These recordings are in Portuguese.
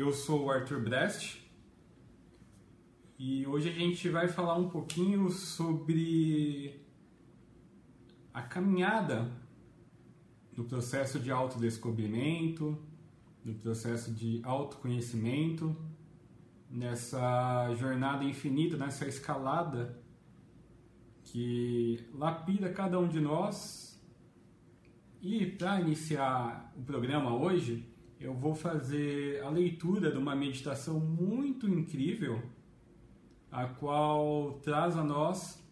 Eu sou o Arthur Brest e hoje a gente vai falar um pouquinho sobre a caminhada no processo de autodescobrimento, no processo de autoconhecimento, nessa jornada infinita, nessa escalada que lapida cada um de nós. E para iniciar o programa hoje, eu vou fazer a leitura de uma meditação muito incrível, a qual traz a nós,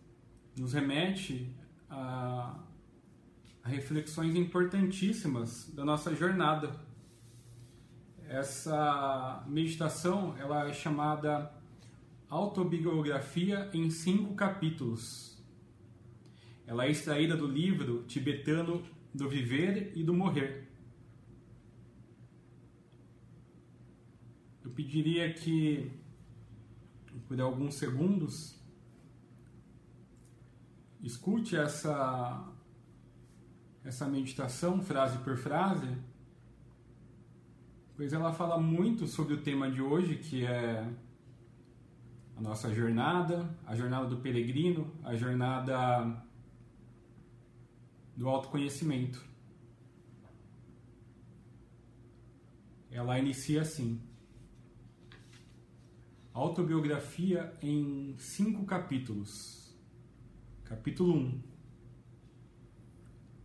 nos remete a, a reflexões importantíssimas da nossa jornada. Essa meditação ela é chamada Autobiografia em cinco capítulos. Ela é extraída do livro tibetano do Viver e do Morrer eu pediria que, por alguns segundos, escute essa, essa meditação, frase por frase, pois ela fala muito sobre o tema de hoje, que é a nossa jornada, a jornada do peregrino, a jornada do autoconhecimento. Ela inicia assim. Autobiografia em cinco capítulos. Capítulo 1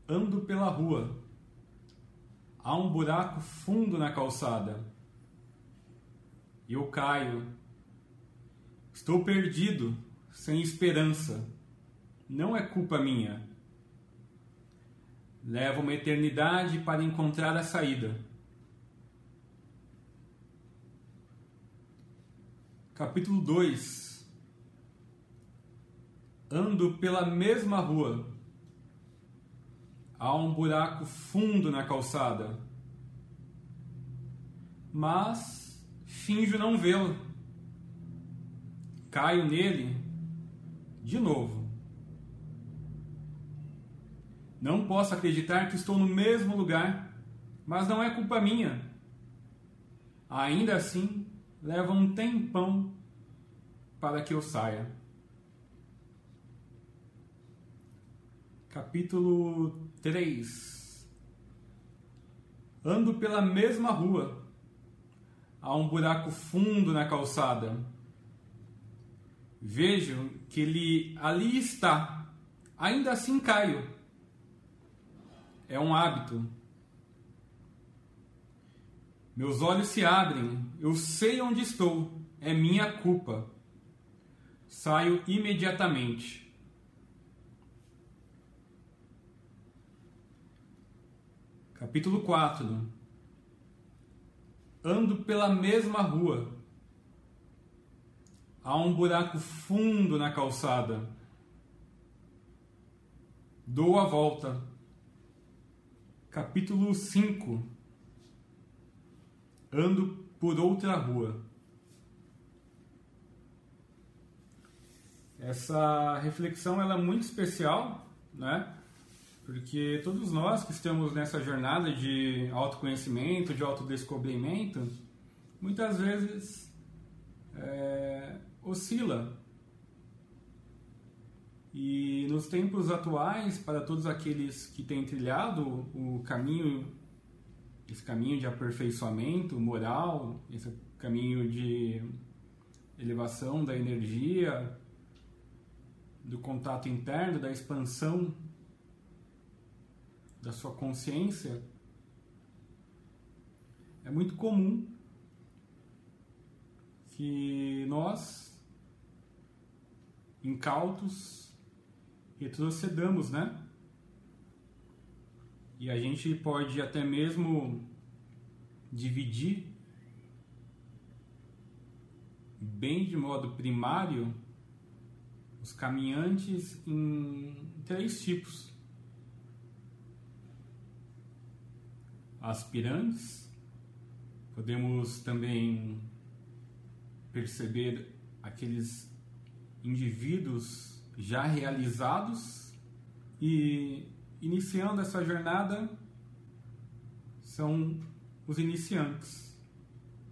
Ando pela rua. Há um buraco fundo na calçada. Eu caio. Estou perdido, sem esperança. Não é culpa minha. Levo uma eternidade para encontrar a saída. Capítulo 2 Ando pela mesma rua. Há um buraco fundo na calçada. Mas finjo não vê-lo. Caio nele de novo. Não posso acreditar que estou no mesmo lugar, mas não é culpa minha. Ainda assim, leva um tempão para que eu saia. Capítulo 3 Ando pela mesma rua. Há um buraco fundo na calçada. Vejo que ele ali está. Ainda assim caio. É um hábito meus olhos se abrem, eu sei onde estou, é minha culpa. Saio imediatamente. Capítulo 4 Ando pela mesma rua. Há um buraco fundo na calçada. Dou a volta. Capítulo 5 ando por outra rua. Essa reflexão ela é muito especial, né? Porque todos nós que estamos nessa jornada de autoconhecimento, de autodescobrimento, muitas vezes é, oscila. E nos tempos atuais, para todos aqueles que têm trilhado o caminho esse caminho de aperfeiçoamento moral, esse caminho de elevação da energia, do contato interno, da expansão da sua consciência, é muito comum que nós, incautos, retrocedamos, né? E a gente pode até mesmo dividir bem de modo primário os caminhantes em três tipos: aspirantes, podemos também perceber aqueles indivíduos já realizados e iniciando essa jornada são os iniciantes.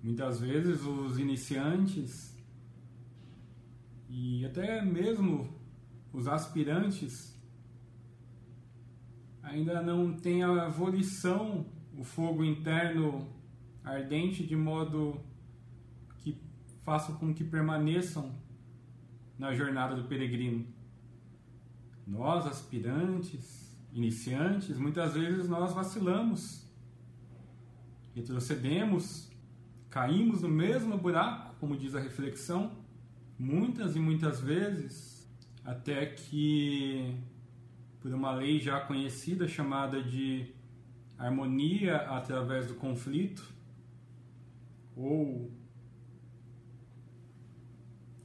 Muitas vezes os iniciantes e até mesmo os aspirantes ainda não têm a volição, o fogo interno ardente de modo que faça com que permaneçam na jornada do peregrino. Nós, aspirantes, iniciantes, muitas vezes nós vacilamos, retrocedemos, caímos no mesmo buraco, como diz a reflexão, muitas e muitas vezes, até que, por uma lei já conhecida chamada de harmonia através do conflito, ou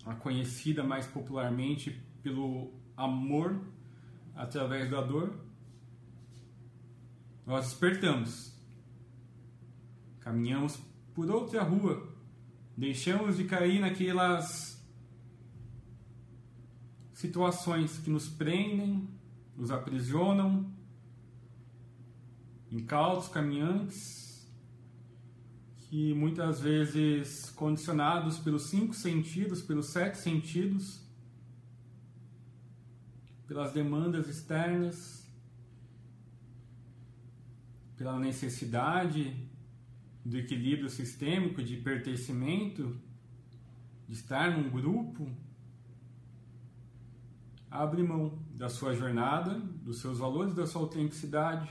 a conhecida mais popularmente pelo amor através da dor, nós despertamos, caminhamos por outra rua, deixamos de cair naquelas situações que nos prendem, nos aprisionam, incautos caminhantes, que muitas vezes condicionados pelos cinco sentidos, pelos sete sentidos, pelas demandas externas, pela necessidade do equilíbrio sistêmico, de pertencimento, de estar num grupo, abre mão da sua jornada, dos seus valores, da sua autenticidade,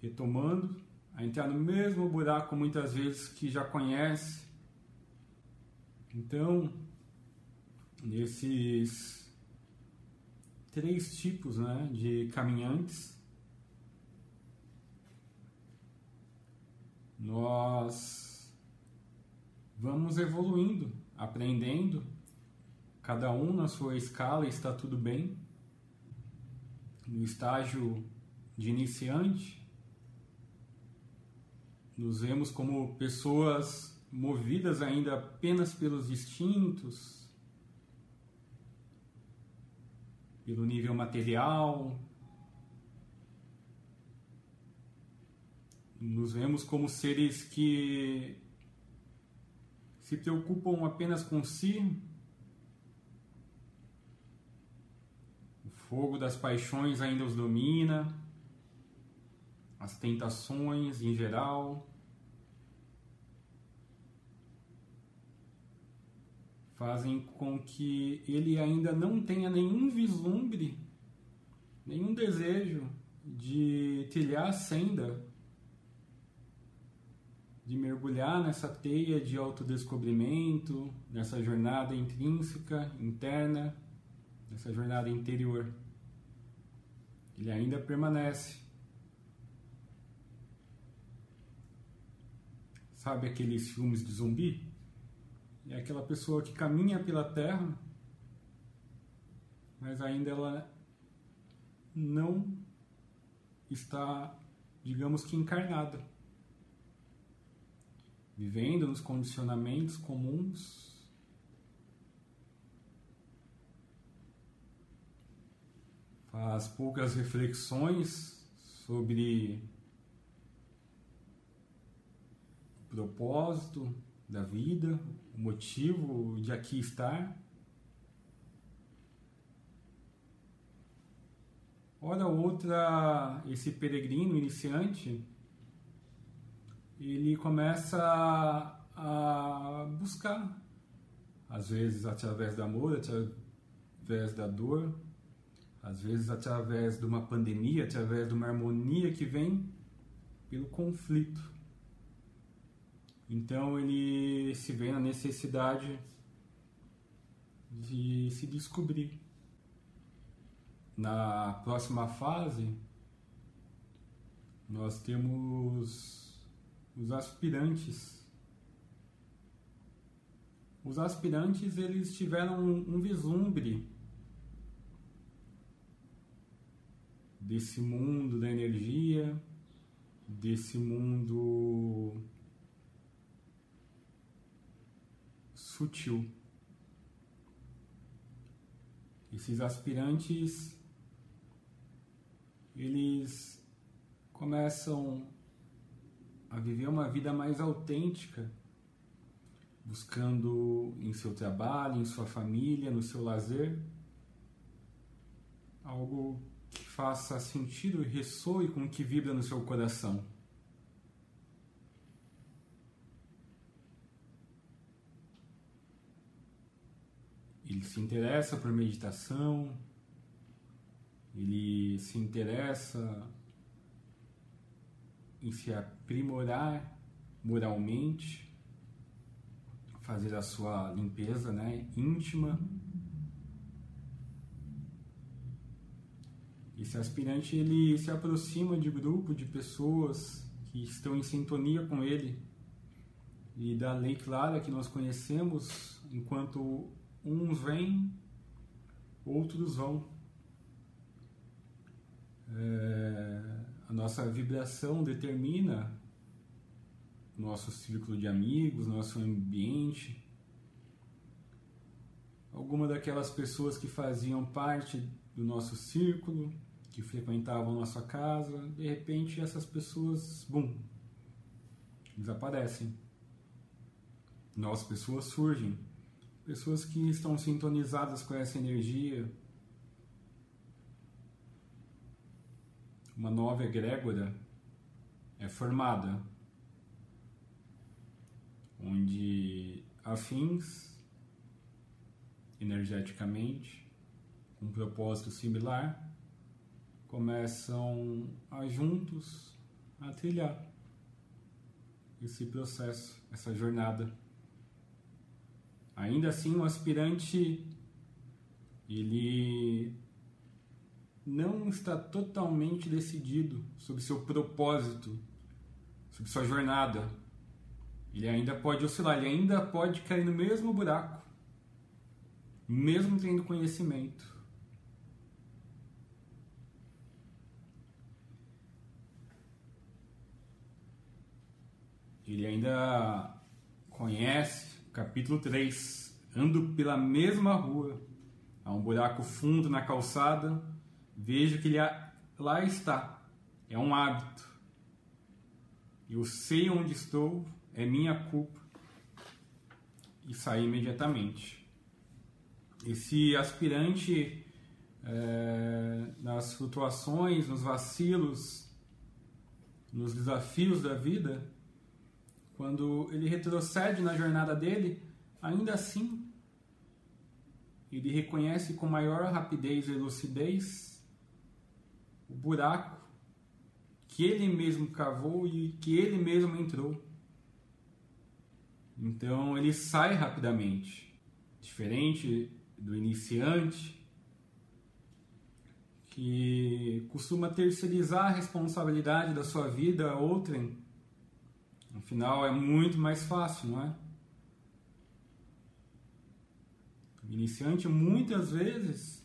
retomando a entrar no mesmo buraco muitas vezes que já conhece. Então, nesses três tipos né, de caminhantes. Nós vamos evoluindo, aprendendo, cada um na sua escala está tudo bem. No estágio de iniciante, nos vemos como pessoas movidas ainda apenas pelos instintos, pelo nível material. Nos vemos como seres que se preocupam apenas com si. O fogo das paixões ainda os domina, as tentações em geral. fazem com que ele ainda não tenha nenhum vislumbre, nenhum desejo de trilhar a senda, de mergulhar nessa teia de autodescobrimento, nessa jornada intrínseca, interna, nessa jornada interior. Ele ainda permanece. Sabe aqueles filmes de zumbi? É aquela pessoa que caminha pela terra, mas ainda ela não está, digamos que, encarnada. Vivendo nos condicionamentos comuns. Faz poucas reflexões sobre o propósito da vida, o motivo de aqui estar. Hora outra, esse peregrino iniciante, ele começa a buscar, às vezes através do amor, através da dor, às vezes através de uma pandemia, através de uma harmonia que vem pelo conflito. Então ele se vê na necessidade de se descobrir. Na próxima fase, nós temos os aspirantes. Os aspirantes eles tiveram um, um vislumbre desse mundo da energia, desse mundo sutil. Esses aspirantes eles começam a viver uma vida mais autêntica buscando em seu trabalho, em sua família, no seu lazer, algo que faça sentido e ressoe com o que vibra no seu coração. Ele se interessa por meditação, ele se interessa em se aprimorar moralmente, fazer a sua limpeza né, íntima. Esse aspirante ele se aproxima de grupo de pessoas que estão em sintonia com ele e da lei clara que nós conhecemos, enquanto uns vêm, outros vão. É, a nossa vibração determina nosso círculo de amigos, nosso ambiente. Alguma daquelas pessoas que faziam parte do nosso círculo, que frequentavam nossa casa, de repente essas pessoas, bum, desaparecem. Novas pessoas surgem, pessoas que estão sintonizadas com essa energia. Uma nova egrégora é formada onde afins energeticamente, com um propósito similar, começam a juntos a trilhar esse processo, essa jornada. Ainda assim, o aspirante ele não está totalmente decidido sobre seu propósito, sobre sua jornada, ele ainda pode oscilar, ele ainda pode cair no mesmo buraco, mesmo tendo conhecimento. Ele ainda conhece, capítulo 3, ando pela mesma rua, há um buraco fundo na calçada, vejo que ele lá está, é um hábito. Eu sei onde estou, é minha culpa e sair imediatamente. Esse aspirante é, nas flutuações, nos vacilos, nos desafios da vida, quando ele retrocede na jornada dele, ainda assim ele reconhece com maior rapidez e lucidez o buraco que ele mesmo cavou e que ele mesmo entrou. Então ele sai rapidamente, diferente do iniciante que costuma terceirizar a responsabilidade da sua vida a outrem. Afinal, é muito mais fácil, não é? O iniciante, muitas vezes,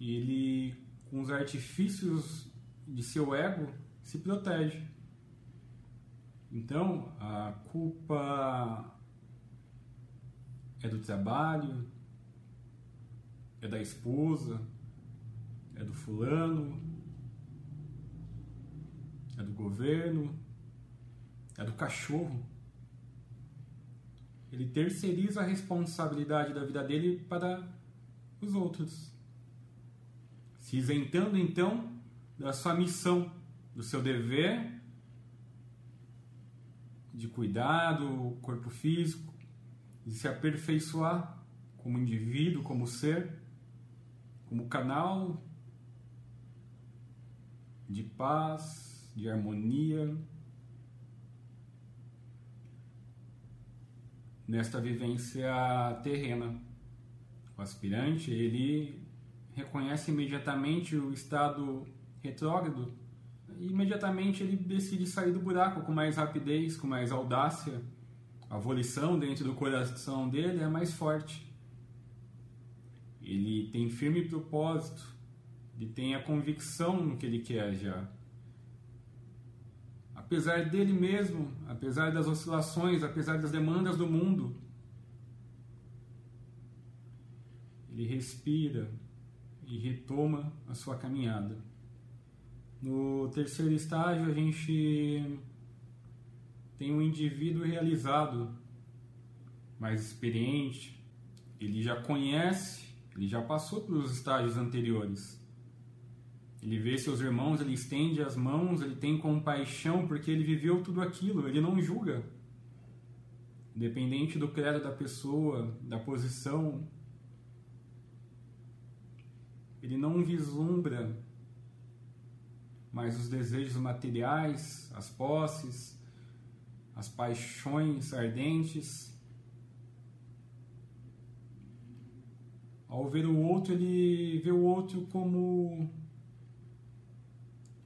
ele, com os artifícios de seu ego, se protege. Então, a culpa é do trabalho, é da esposa, é do fulano, é do governo, é do cachorro. Ele terceiriza a responsabilidade da vida dele para os outros, se isentando então da sua missão, do seu dever de cuidar do corpo físico, de se aperfeiçoar como indivíduo, como ser, como canal de paz, de harmonia. Nesta vivência terrena, o aspirante ele reconhece imediatamente o estado retrógrado e imediatamente ele decide sair do buraco com mais rapidez, com mais audácia a volição dentro do coração dele é mais forte. Ele tem firme propósito, ele tem a convicção no que ele quer já. Apesar dele mesmo, apesar das oscilações, apesar das demandas do mundo, ele respira e retoma a sua caminhada. No terceiro estágio, a gente tem um indivíduo realizado, mais experiente, ele já conhece, ele já passou pelos estágios anteriores. Ele vê seus irmãos, ele estende as mãos, ele tem compaixão porque ele viveu tudo aquilo, ele não julga. Independente do credo da pessoa, da posição, ele não vislumbra mais os desejos materiais, as posses, as paixões ardentes. Ao ver o outro, ele vê o outro como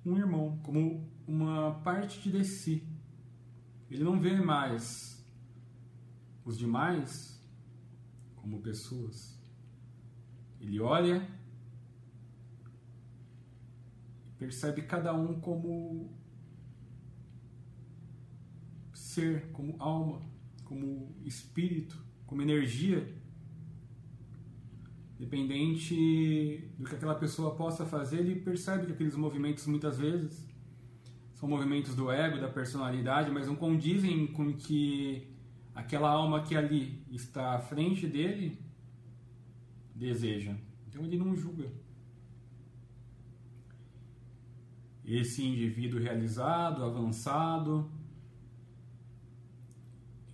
um irmão, como uma parte de si. Ele não vê mais os demais como pessoas. Ele olha percebe cada um como ser, como alma, como espírito, como energia, dependente do que aquela pessoa possa fazer, ele percebe que aqueles movimentos muitas vezes são movimentos do ego, da personalidade, mas não condizem com que aquela alma que ali está à frente dele deseja. Então ele não julga. Esse indivíduo realizado, avançado,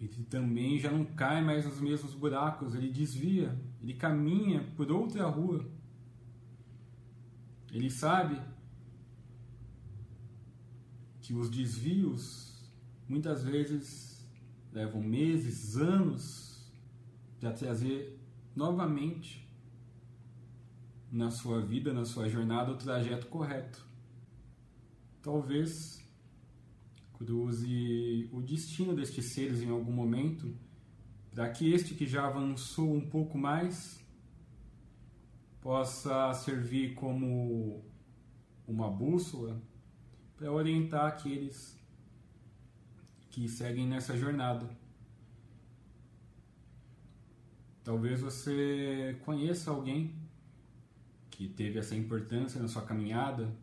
ele também já não cai mais nos mesmos buracos, ele desvia, ele caminha por outra rua. Ele sabe que os desvios muitas vezes levam meses, anos para trazer novamente na sua vida, na sua jornada, o trajeto correto talvez cruze o destino destes seres em algum momento, para que este que já avançou um pouco mais possa servir como uma bússola para orientar aqueles que seguem nessa jornada. Talvez você conheça alguém que teve essa importância na sua caminhada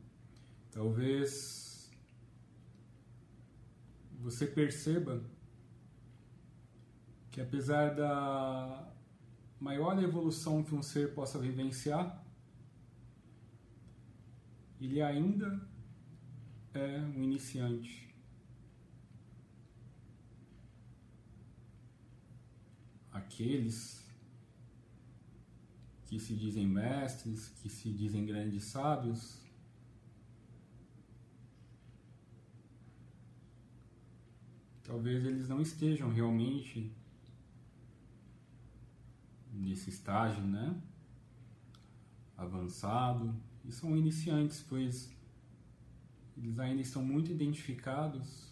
Talvez você perceba que apesar da maior evolução que um ser possa vivenciar, ele ainda é um iniciante. Aqueles que se dizem mestres, que se dizem grandes sábios, talvez eles não estejam realmente nesse estágio, né? Avançado e são iniciantes, pois eles ainda estão muito identificados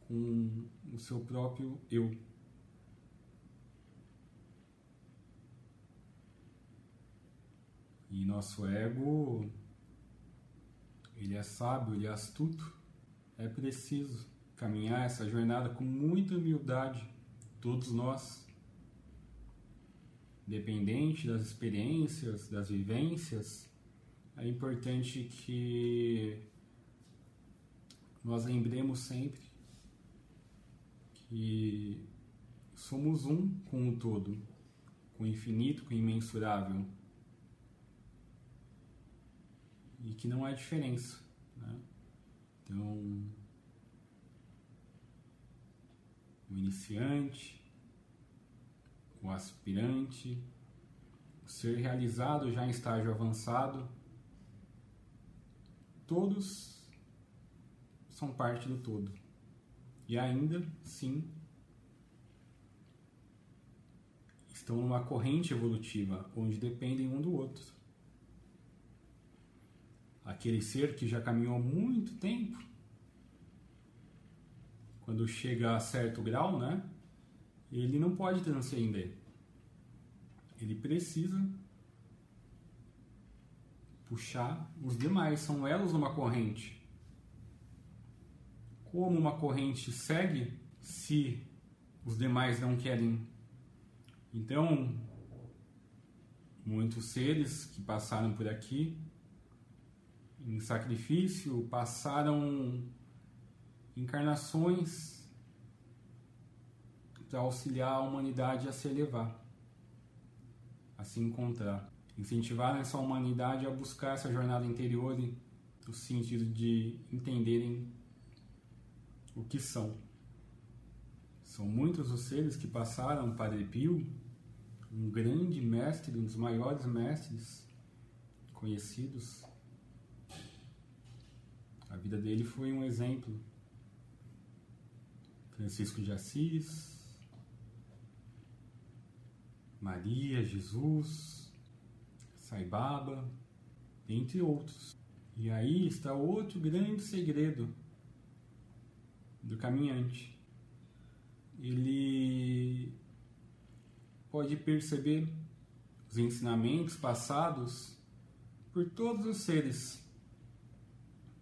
com o seu próprio eu. E nosso ego ele é sábio, ele é astuto. É preciso caminhar essa jornada com muita humildade, todos nós. Independente das experiências, das vivências, é importante que nós lembremos sempre que somos um com o todo, com o infinito, com o imensurável. E que não há diferença. Né? Então, o iniciante, o aspirante, o ser realizado já em estágio avançado, todos são parte do todo. E ainda, sim, estão numa corrente evolutiva onde dependem um do outro aquele ser que já caminhou há muito tempo, quando chega a certo grau, né, ele não pode transcender. Ele precisa puxar os demais, são elos numa corrente. Como uma corrente segue se os demais não querem? Então, muitos seres que passaram por aqui em sacrifício passaram encarnações para auxiliar a humanidade a se elevar, a se encontrar. Incentivar essa humanidade a buscar essa jornada interior no sentido de entenderem o que são. São muitos os seres que passaram Padre Pio, um grande mestre, um dos maiores mestres conhecidos. A vida dele foi um exemplo. Francisco de Assis, Maria, Jesus, Saibaba, entre outros. E aí está outro grande segredo do caminhante. Ele pode perceber os ensinamentos passados por todos os seres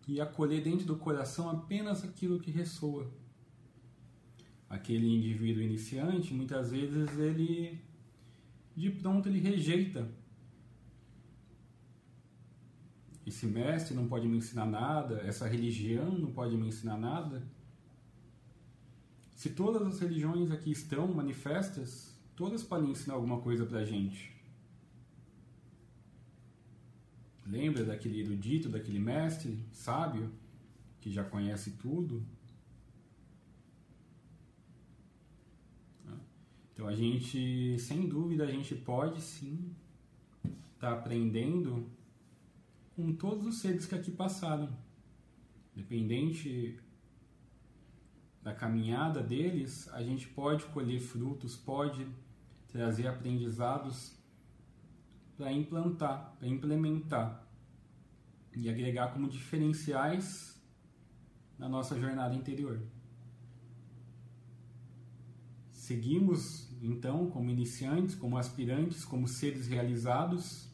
e acolher dentro do coração apenas aquilo que ressoa. Aquele indivíduo iniciante, muitas vezes ele de pronto ele rejeita. Esse mestre não pode me ensinar nada, essa religião não pode me ensinar nada. Se todas as religiões aqui estão manifestas, todas podem ensinar alguma coisa pra gente. Lembra daquele erudito, daquele mestre sábio que já conhece tudo? Então a gente, sem dúvida, a gente pode sim estar tá aprendendo com todos os seres que aqui passaram. Dependente da caminhada deles, a gente pode colher frutos, pode trazer aprendizados para implantar, para implementar e agregar como diferenciais na nossa jornada interior. Seguimos então como iniciantes, como aspirantes, como seres realizados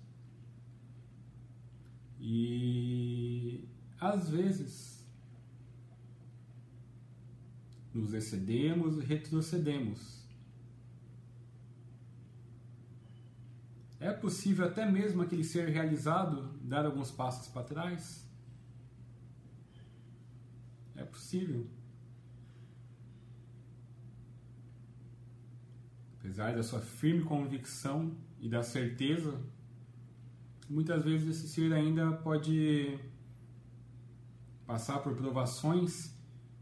e às vezes nos excedemos e retrocedemos. É possível até mesmo aquele ser realizado dar alguns passos para trás? É possível. Apesar da sua firme convicção e da certeza, muitas vezes esse ser ainda pode passar por provações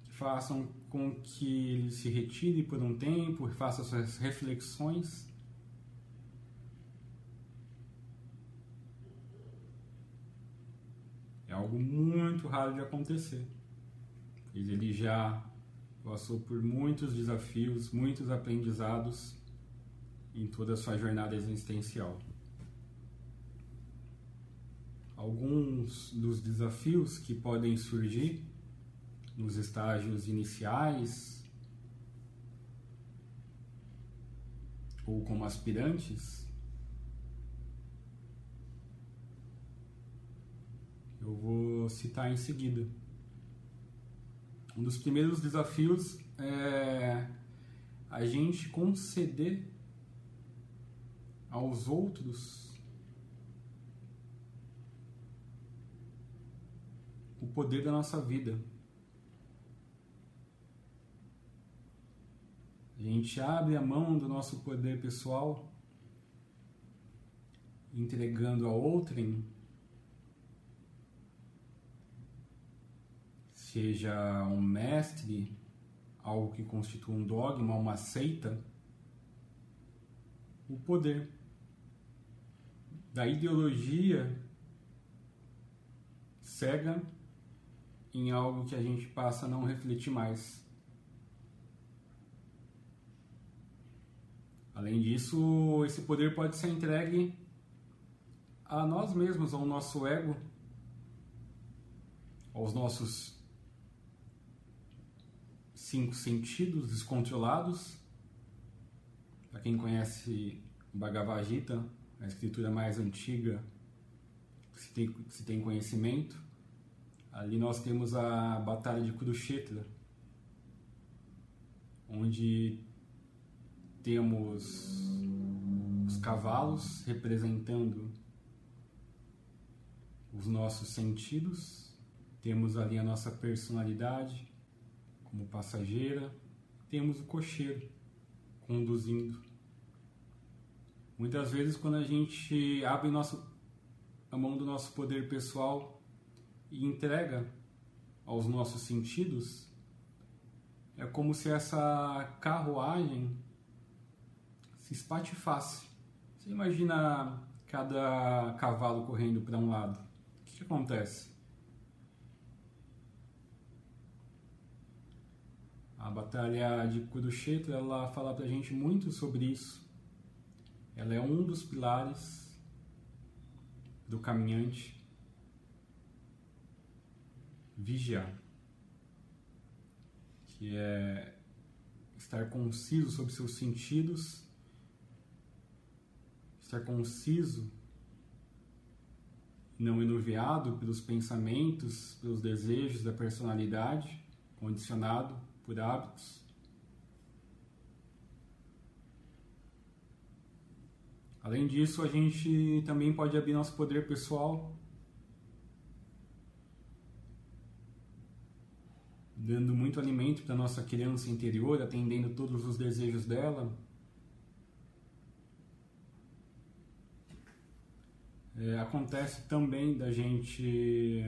que façam com que ele se retire por um tempo, faça suas reflexões. Algo muito raro de acontecer. Ele já passou por muitos desafios, muitos aprendizados em toda a sua jornada existencial. Alguns dos desafios que podem surgir nos estágios iniciais ou como aspirantes, eu vou citar em seguida. Um dos primeiros desafios é a gente conceder aos outros o poder da nossa vida. A gente abre a mão do nosso poder pessoal, entregando a outrem, seja um mestre, algo que constitua um dogma, uma seita, o poder da ideologia cega em algo que a gente passa a não refletir mais. Além disso, esse poder pode ser entregue a nós mesmos, ao nosso ego, aos nossos cinco sentidos descontrolados. Para quem conhece Bhagavad Gita, a escritura mais antiga que se tem, se tem conhecimento. Ali nós temos a Batalha de Kurukshetra, onde temos os cavalos representando os nossos sentidos, temos ali a nossa personalidade, como passageira, temos o cocheiro conduzindo. Muitas vezes, quando a gente abre nosso, a mão do nosso poder pessoal e entrega aos nossos sentidos, é como se essa carruagem se espatifasse. Você imagina cada cavalo correndo para um lado. O que, que acontece? A batalha de Kurukshetra, ela fala pra gente muito sobre isso. Ela é um dos pilares do caminhante vigiar, que é estar conciso sobre seus sentidos, estar conciso, não enuviado pelos pensamentos, pelos desejos da personalidade, condicionado por hábitos. Além disso, a gente também pode abrir nosso poder pessoal, dando muito alimento para nossa criança interior, atendendo todos os desejos dela. É, acontece também da gente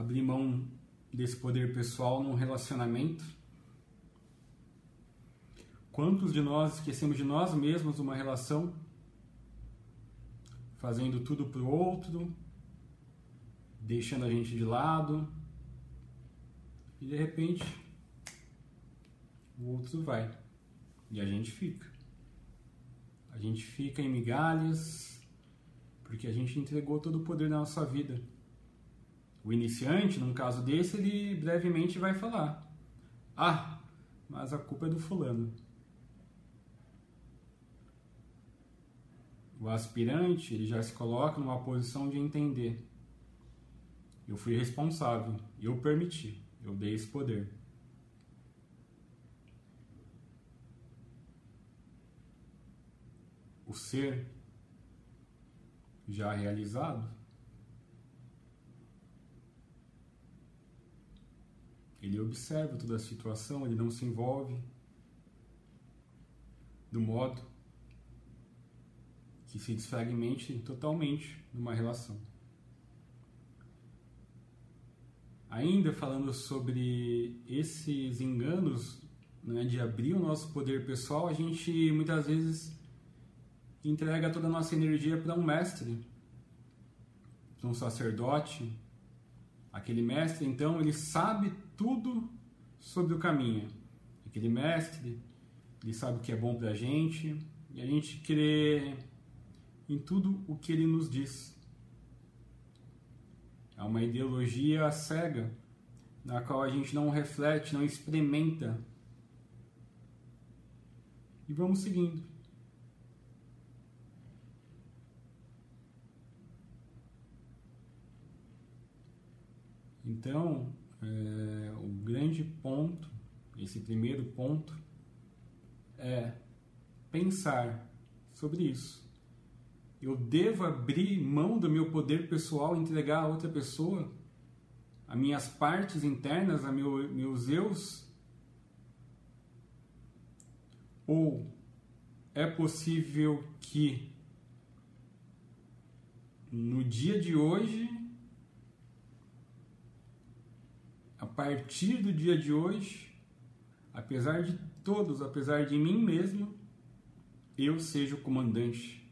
abrir mão desse poder pessoal num relacionamento? Quantos de nós esquecemos de nós mesmos numa relação, fazendo tudo para o outro, deixando a gente de lado, e de repente o outro vai e a gente fica. A gente fica em migalhas porque a gente entregou todo o poder da nossa vida o iniciante, num caso desse, ele brevemente vai falar: Ah, mas a culpa é do fulano. O aspirante, ele já se coloca numa posição de entender. Eu fui responsável, eu permiti, eu dei esse poder. O ser já realizado Ele observa toda a situação, ele não se envolve do modo que se desfragmente totalmente numa relação. Ainda falando sobre esses enganos né, de abrir o nosso poder pessoal, a gente muitas vezes entrega toda a nossa energia para um mestre, para um sacerdote. Aquele mestre, então, ele sabe tudo sobre o caminho. Aquele mestre, ele sabe o que é bom para a gente e a gente crê em tudo o que ele nos diz. É uma ideologia cega na qual a gente não reflete, não experimenta. E vamos seguindo. Então, é, o grande ponto, esse primeiro ponto, é pensar sobre isso. Eu devo abrir mão do meu poder pessoal entregar a outra pessoa? As minhas partes internas, a meu, meus eus? Ou é possível que no dia de hoje a partir do dia de hoje, apesar de todos, apesar de mim mesmo, eu seja o comandante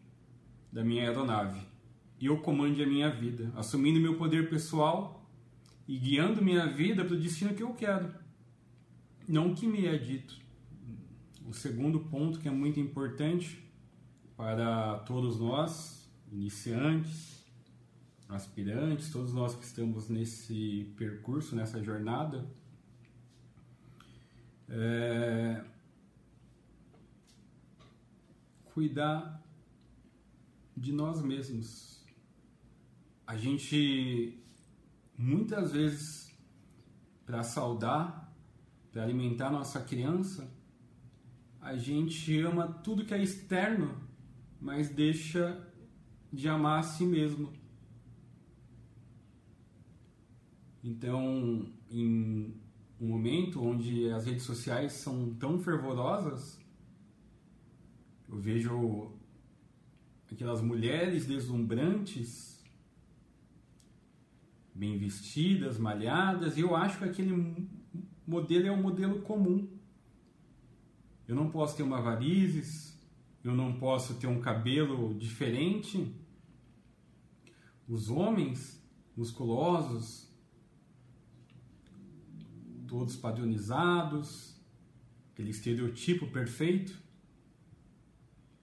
da minha aeronave. E eu comande a minha vida, assumindo meu poder pessoal e guiando minha vida para o destino que eu quero, não o que me é dito. O segundo ponto que é muito importante para todos nós, iniciantes, aspirantes, todos nós que estamos nesse percurso, nessa jornada, é, cuidar de nós mesmos. A gente muitas vezes para saudar, para alimentar nossa criança, a gente ama tudo que é externo, mas deixa de amar a si mesmo. Então, em um momento onde as redes sociais são tão fervorosas, eu vejo aquelas mulheres deslumbrantes, bem vestidas, malhadas, e eu acho que aquele modelo é um modelo comum. Eu não posso ter uma varizes, eu não posso ter um cabelo diferente. Os homens musculosos, todos padronizados, aquele estereotipo perfeito.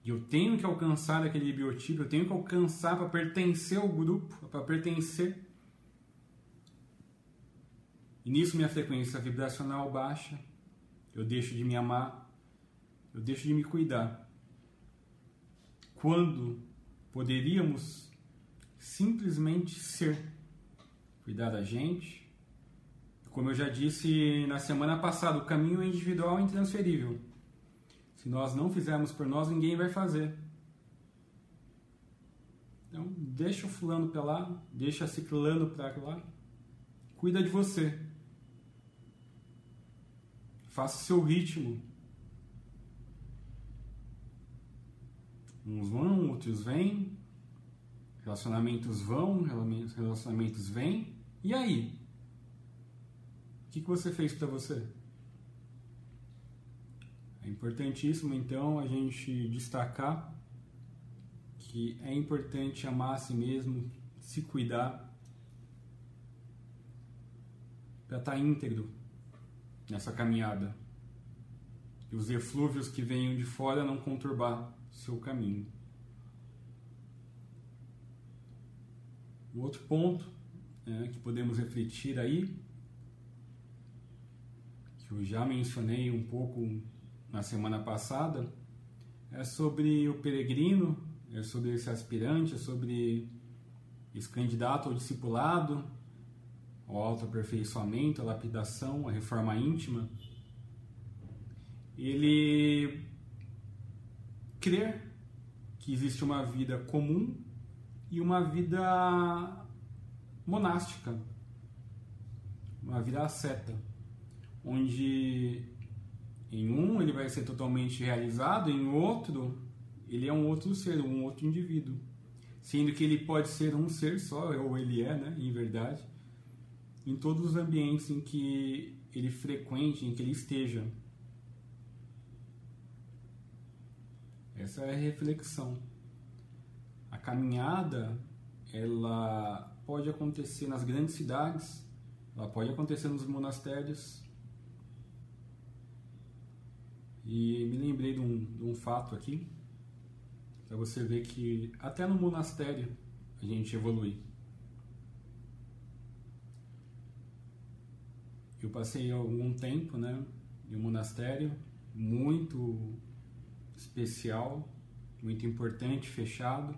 E eu tenho que alcançar aquele biotipo, eu tenho que alcançar para pertencer ao grupo, para pertencer. E nisso minha frequência vibracional baixa, eu deixo de me amar, eu deixo de me cuidar. Quando poderíamos simplesmente ser, cuidar da gente, como eu já disse na semana passada, o caminho é individual e intransferível. Se nós não fizermos por nós, ninguém vai fazer. Então, deixa o fulano para lá, deixa ciclano para lá. Cuida de você. Faça seu ritmo. Uns vão, outros vêm. Relacionamentos vão, relacionamentos vêm. E aí? Que, que você fez para você? É importantíssimo então a gente destacar que é importante amar a si mesmo, se cuidar, para estar tá íntegro nessa caminhada. E os eflúvios que venham de fora não conturbar seu caminho. O outro ponto né, que podemos refletir aí que eu já mencionei um pouco na semana passada, é sobre o peregrino, é sobre esse aspirante, é sobre esse candidato ao discipulado, ao autoaperfeiçoamento, a lapidação, a reforma íntima. Ele crer que existe uma vida comum e uma vida monástica, uma vida asceta onde em um ele vai ser totalmente realizado, em outro ele é um outro ser, um outro indivíduo. Sendo que ele pode ser um ser só, ou ele é, né, em verdade, em todos os ambientes em que ele frequente, em que ele esteja. Essa é a reflexão. A caminhada, ela pode acontecer nas grandes cidades, ela pode acontecer nos monastérios, e me lembrei de um, de um fato aqui, para você ver que até no monastério a gente evolui. Eu passei algum tempo né, em um monastério muito especial, muito importante, fechado.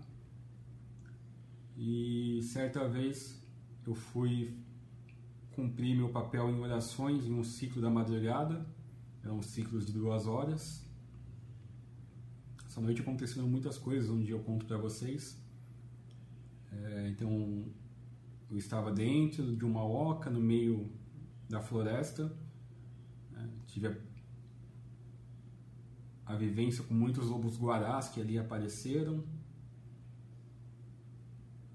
E certa vez eu fui cumprir meu papel em orações em um ciclo da madrugada eram ciclos de duas horas. Essa noite aconteceram muitas coisas, um dia eu conto para vocês. É, então, eu estava dentro de uma oca no meio da floresta. Né? Tive a, a vivência com muitos lobos guarás que ali apareceram.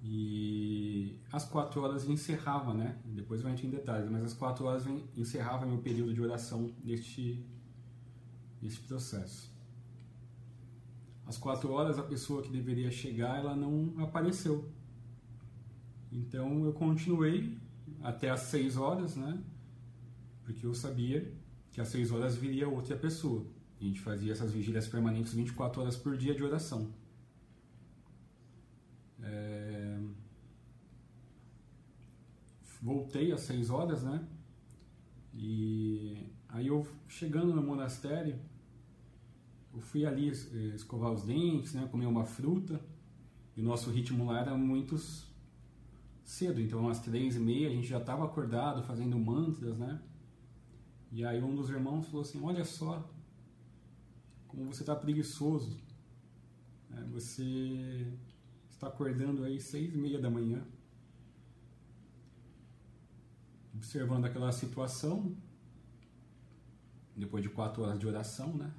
E às quatro horas encerrava, né? Depois eu entro em detalhes, mas às quatro horas encerrava meu período de oração neste, neste processo. Às quatro horas a pessoa que deveria chegar, ela não apareceu. Então eu continuei até às seis horas, né? Porque eu sabia que às seis horas viria outra pessoa. A gente fazia essas vigílias permanentes 24 horas por dia de oração. É... Voltei às seis horas, né? E aí eu chegando no monastério, eu fui ali eh, escovar os dentes, né? Comer uma fruta. E o nosso ritmo lá era muito cedo, então às três e meia a gente já estava acordado fazendo mantras, né? E aí um dos irmãos falou assim, olha só como você está preguiçoso. É, você está acordando aí seis e meia da manhã. observando aquela situação, depois de quatro horas de oração, né?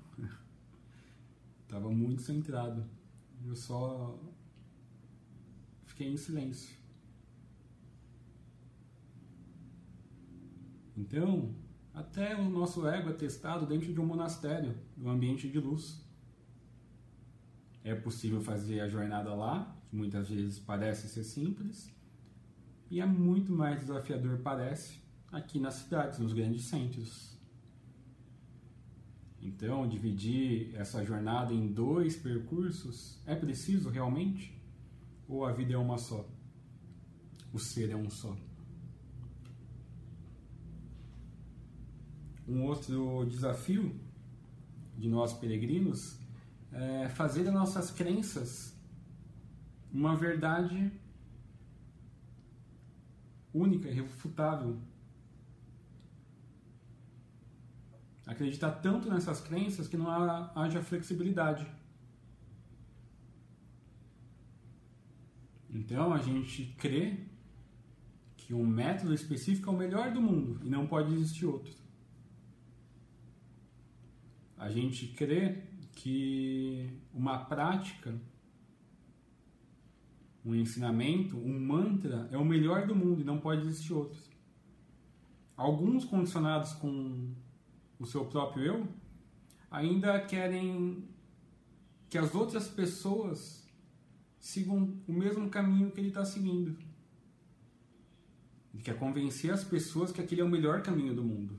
Tava muito centrado. Eu só fiquei em silêncio. Então, até o nosso ego é testado dentro de um monastério, um ambiente de luz. É possível fazer a jornada lá, que muitas vezes parece ser simples, e é muito mais desafiador, parece, aqui nas cidades, nos grandes centros. Então, dividir essa jornada em dois percursos é preciso realmente? Ou a vida é uma só? O ser é um só? Um outro desafio de nós peregrinos é fazer das nossas crenças uma verdade única, irrefutável. Acreditar tanto nessas crenças que não haja flexibilidade. Então a gente crê que um método específico é o melhor do mundo e não pode existir outro a gente crê que uma prática, um ensinamento, um mantra é o melhor do mundo e não pode existir outro. Alguns condicionados com o seu próprio eu ainda querem que as outras pessoas sigam o mesmo caminho que ele está seguindo. Ele quer convencer as pessoas que aquele é o melhor caminho do mundo.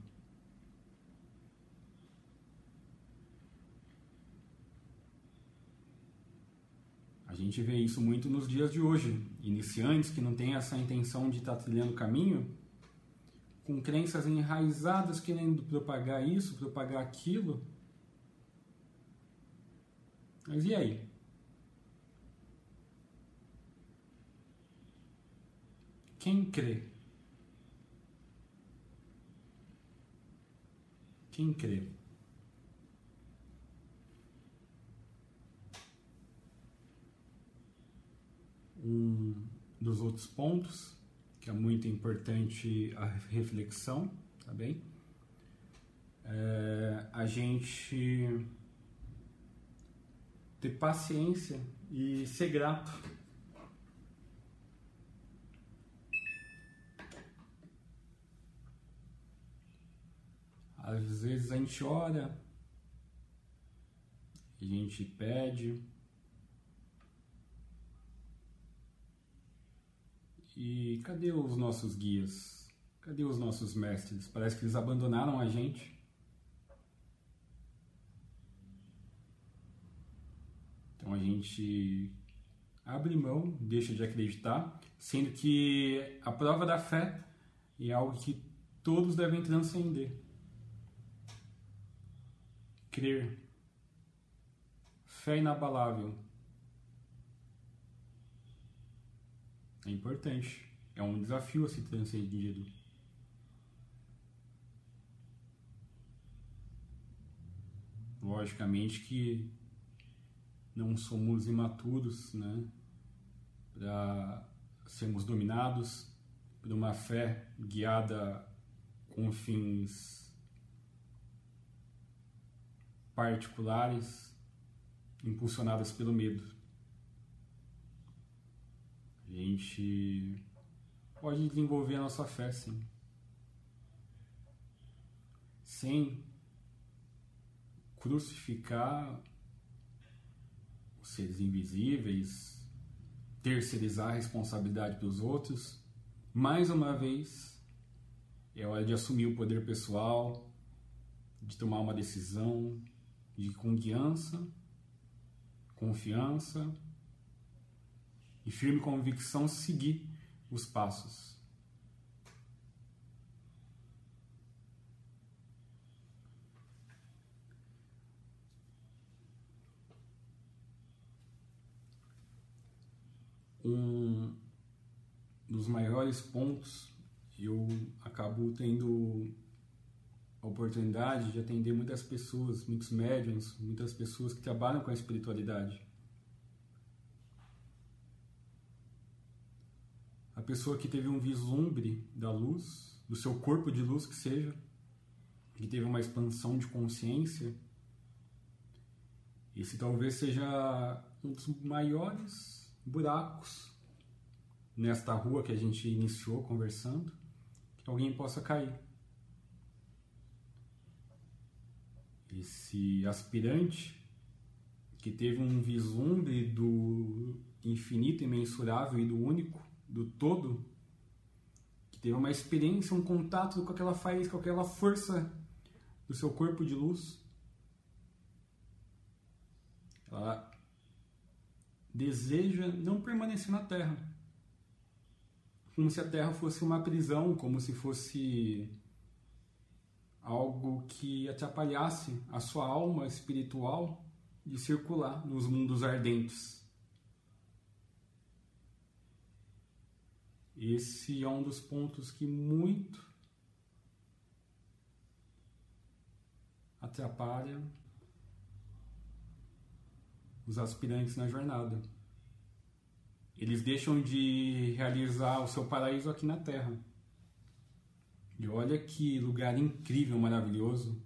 A gente vê isso muito nos dias de hoje. Iniciantes que não têm essa intenção de estar trilhando o caminho, com crenças enraizadas querendo propagar isso, propagar aquilo. Mas e aí? Quem crê? Quem crê? um dos outros pontos, que é muito importante a reflexão, tá bem? É, a gente ter paciência e ser grato. Às vezes a gente ora, a gente pede, E cadê os nossos guias? Cadê os nossos mestres? Parece que eles abandonaram a gente. Então a gente abre mão, deixa de acreditar, sendo que a prova da fé é algo que todos devem transcender. Crer. Fé inabalável. É importante. É um desafio a se transcendido. Logicamente que não somos imaturos, né? Para sermos dominados por uma fé guiada com fins particulares, impulsionadas pelo medo a gente pode desenvolver a nossa fé, sim. Sem crucificar os seres invisíveis, terceirizar a responsabilidade dos outros. Mais uma vez, é hora de assumir o poder pessoal, de tomar uma decisão de confiança, confiança e firme convicção seguir os passos. Um dos maiores pontos eu acabo tendo a oportunidade de atender muitas pessoas, muitos médiums, muitas pessoas que trabalham com a espiritualidade. Pessoa que teve um vislumbre da luz do seu corpo de luz que seja, que teve uma expansão de consciência. Esse talvez seja um dos maiores buracos nesta rua que a gente iniciou conversando, que alguém possa cair. Esse aspirante que teve um vislumbre do infinito, imensurável e do único, do todo, que teve uma experiência, um contato com aquela faísca, com aquela força do seu corpo de luz. Ela deseja não permanecer na Terra. Como se a Terra fosse uma prisão, como se fosse algo que atrapalhasse a sua alma espiritual de circular nos mundos ardentes. Esse é um dos pontos que muito atrapalha os aspirantes na jornada. Eles deixam de realizar o seu paraíso aqui na Terra. E olha que lugar incrível, maravilhoso.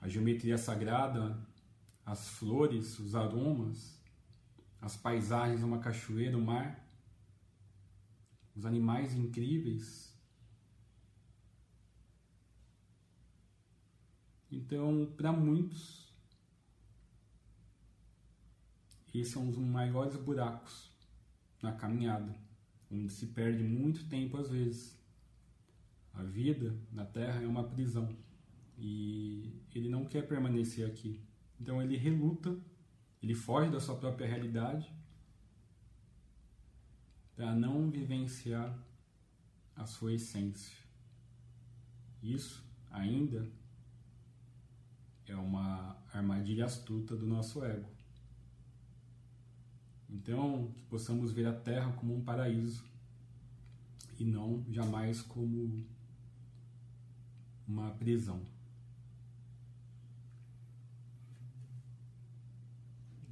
A geometria sagrada, as flores, os aromas, as paisagens, uma cachoeira, o mar, os animais incríveis. Então, para muitos, esse é um dos maiores buracos na caminhada, onde se perde muito tempo às vezes. A vida na Terra é uma prisão e ele não quer permanecer aqui. Então ele reluta, ele foge da sua própria realidade para não vivenciar a sua essência. Isso ainda é uma armadilha astuta do nosso ego. Então, que possamos ver a Terra como um paraíso e não jamais como uma prisão.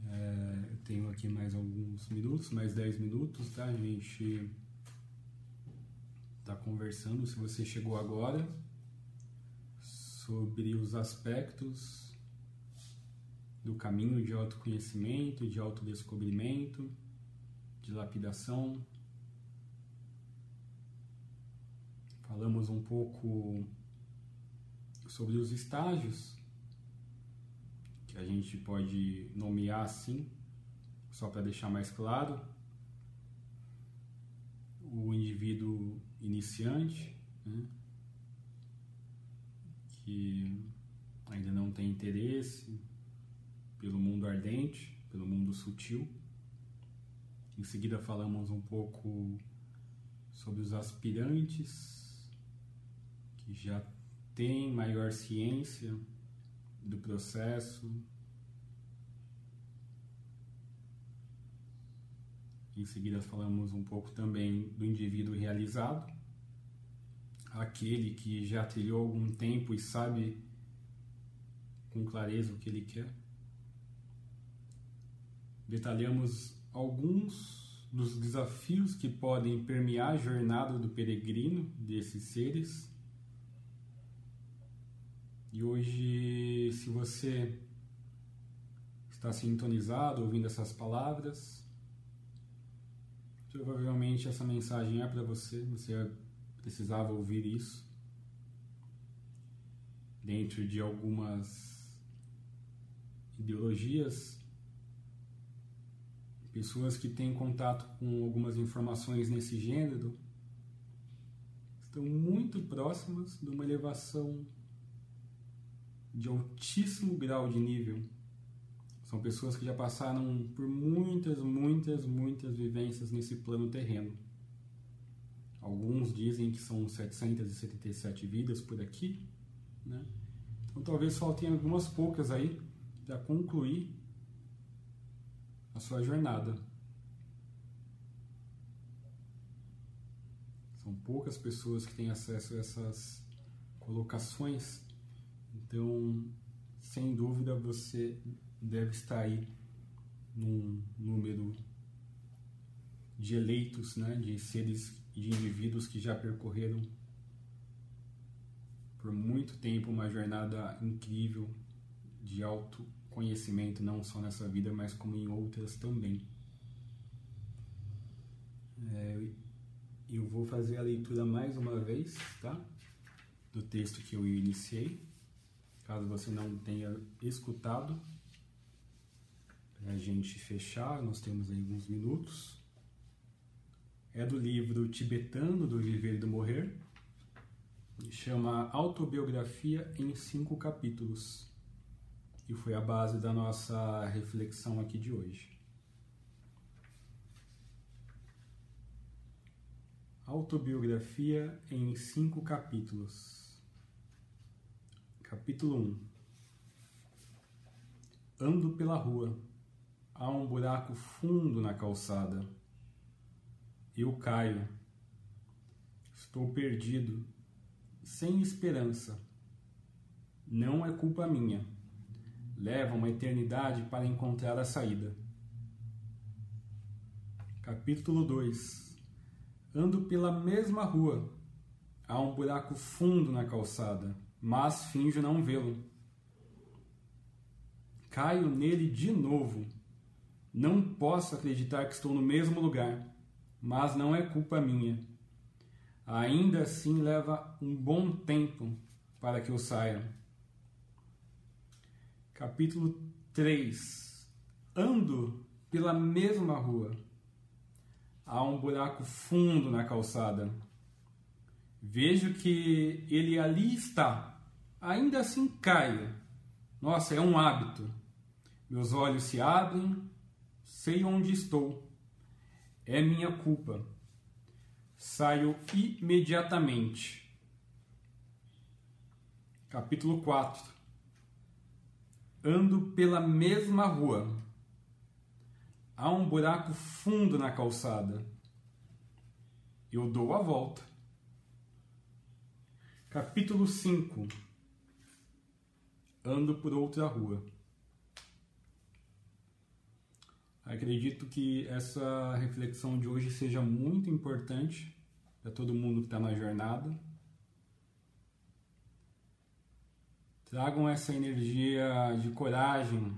É, tenho aqui mais alguns minutos, mais 10 minutos, tá? A gente está conversando, se você chegou agora, sobre os aspectos do caminho de autoconhecimento, de autodescobrimento, de lapidação. Falamos um pouco sobre os estágios, que a gente pode nomear assim, só para deixar mais claro. O indivíduo iniciante, né, que ainda não tem interesse pelo mundo ardente, pelo mundo sutil. Em seguida, falamos um pouco sobre os aspirantes que já tem maior ciência do processo. Em seguida, falamos um pouco também do indivíduo realizado, aquele que já trilhou algum tempo e sabe com clareza o que ele quer. Detalhamos alguns dos desafios que podem permear a jornada do peregrino desses seres e hoje, se você está sintonizado ouvindo essas palavras, provavelmente essa mensagem é para você, você precisava ouvir isso. Dentro de algumas ideologias, pessoas que têm contato com algumas informações nesse gênero estão muito próximas de uma elevação de altíssimo grau de nível. São pessoas que já passaram por muitas, muitas, muitas vivências nesse plano terreno. Alguns dizem que são 777 vidas por aqui, né? Então talvez faltem algumas poucas aí para concluir a sua jornada. São poucas pessoas que têm acesso a essas colocações então, sem dúvida, você deve estar aí num número de eleitos, né, de seres, de indivíduos que já percorreram por muito tempo uma jornada incrível de autoconhecimento, não só nessa vida, mas como em outras também. É, eu vou fazer a leitura mais uma vez, tá? Do texto que eu iniciei, caso você não tenha escutado, a gente fechar, nós temos aí alguns minutos. É do livro tibetano do Viver e do Morrer, chama Autobiografia em Cinco Capítulos, e foi a base da nossa reflexão aqui de hoje. Autobiografia em cinco capítulos. Capítulo 1 Ando pela rua. Há um buraco fundo na calçada. Eu caio. Estou perdido, sem esperança. Não é culpa minha. Leva uma eternidade para encontrar a saída. Capítulo 2 Ando pela mesma rua. Há um buraco fundo na calçada, mas finjo não vê-lo. Caio nele de novo. Não posso acreditar que estou no mesmo lugar, mas não é culpa minha. Ainda assim leva um bom tempo para que eu saia. Capítulo 3 Ando pela mesma rua há um buraco fundo na calçada. Vejo que ele ali está. Ainda assim caio. Nossa, é um hábito. Meus olhos se abrem, sei onde estou. É minha culpa. Saio imediatamente. Capítulo 4 Ando pela mesma rua Há um buraco fundo na calçada. Eu dou a volta. Capítulo 5 Ando por outra rua. Acredito que essa reflexão de hoje seja muito importante para todo mundo que está na jornada. Tragam essa energia de coragem,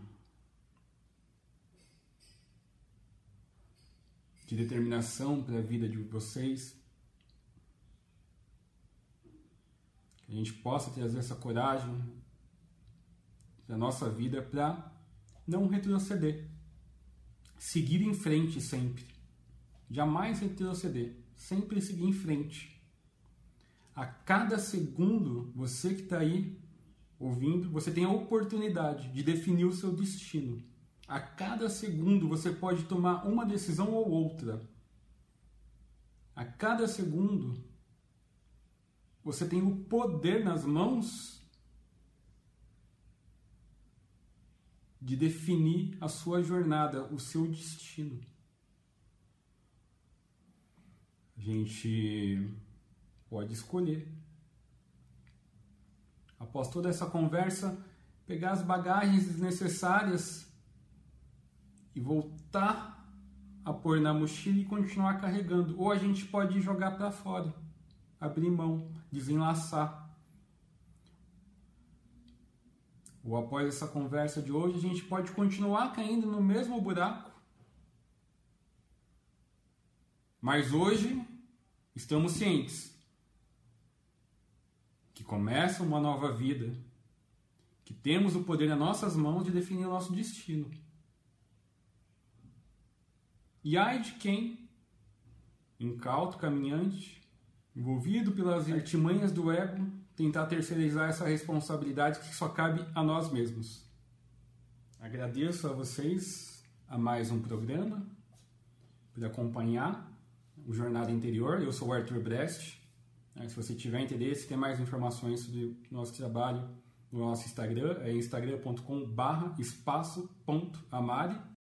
de determinação para a vida de vocês. Que a gente possa trazer essa coragem para a nossa vida para não retroceder. Seguir em frente sempre. Jamais retroceder. Sempre seguir em frente. A cada segundo, você que está aí ouvindo, você tem a oportunidade de definir o seu destino. A cada segundo você pode tomar uma decisão ou outra. A cada segundo você tem o poder nas mãos de definir a sua jornada, o seu destino. A gente pode escolher. Após toda essa conversa, pegar as bagagens necessárias e voltar a pôr na mochila e continuar carregando. Ou a gente pode jogar para fora, abrir mão, desenlaçar. Ou após essa conversa de hoje, a gente pode continuar caindo no mesmo buraco. Mas hoje estamos cientes que começa uma nova vida, que temos o poder nas nossas mãos de definir o nosso destino. E ai de quem, incauto caminhante, envolvido pelas artimanhas do ego, tentar terceirizar essa responsabilidade que só cabe a nós mesmos. Agradeço a vocês a mais um programa por acompanhar o Jornada Interior. Eu sou o Arthur Brest. Se você tiver interesse, tem mais informações sobre o nosso trabalho no nosso Instagram, é instagram.com/espaço.amari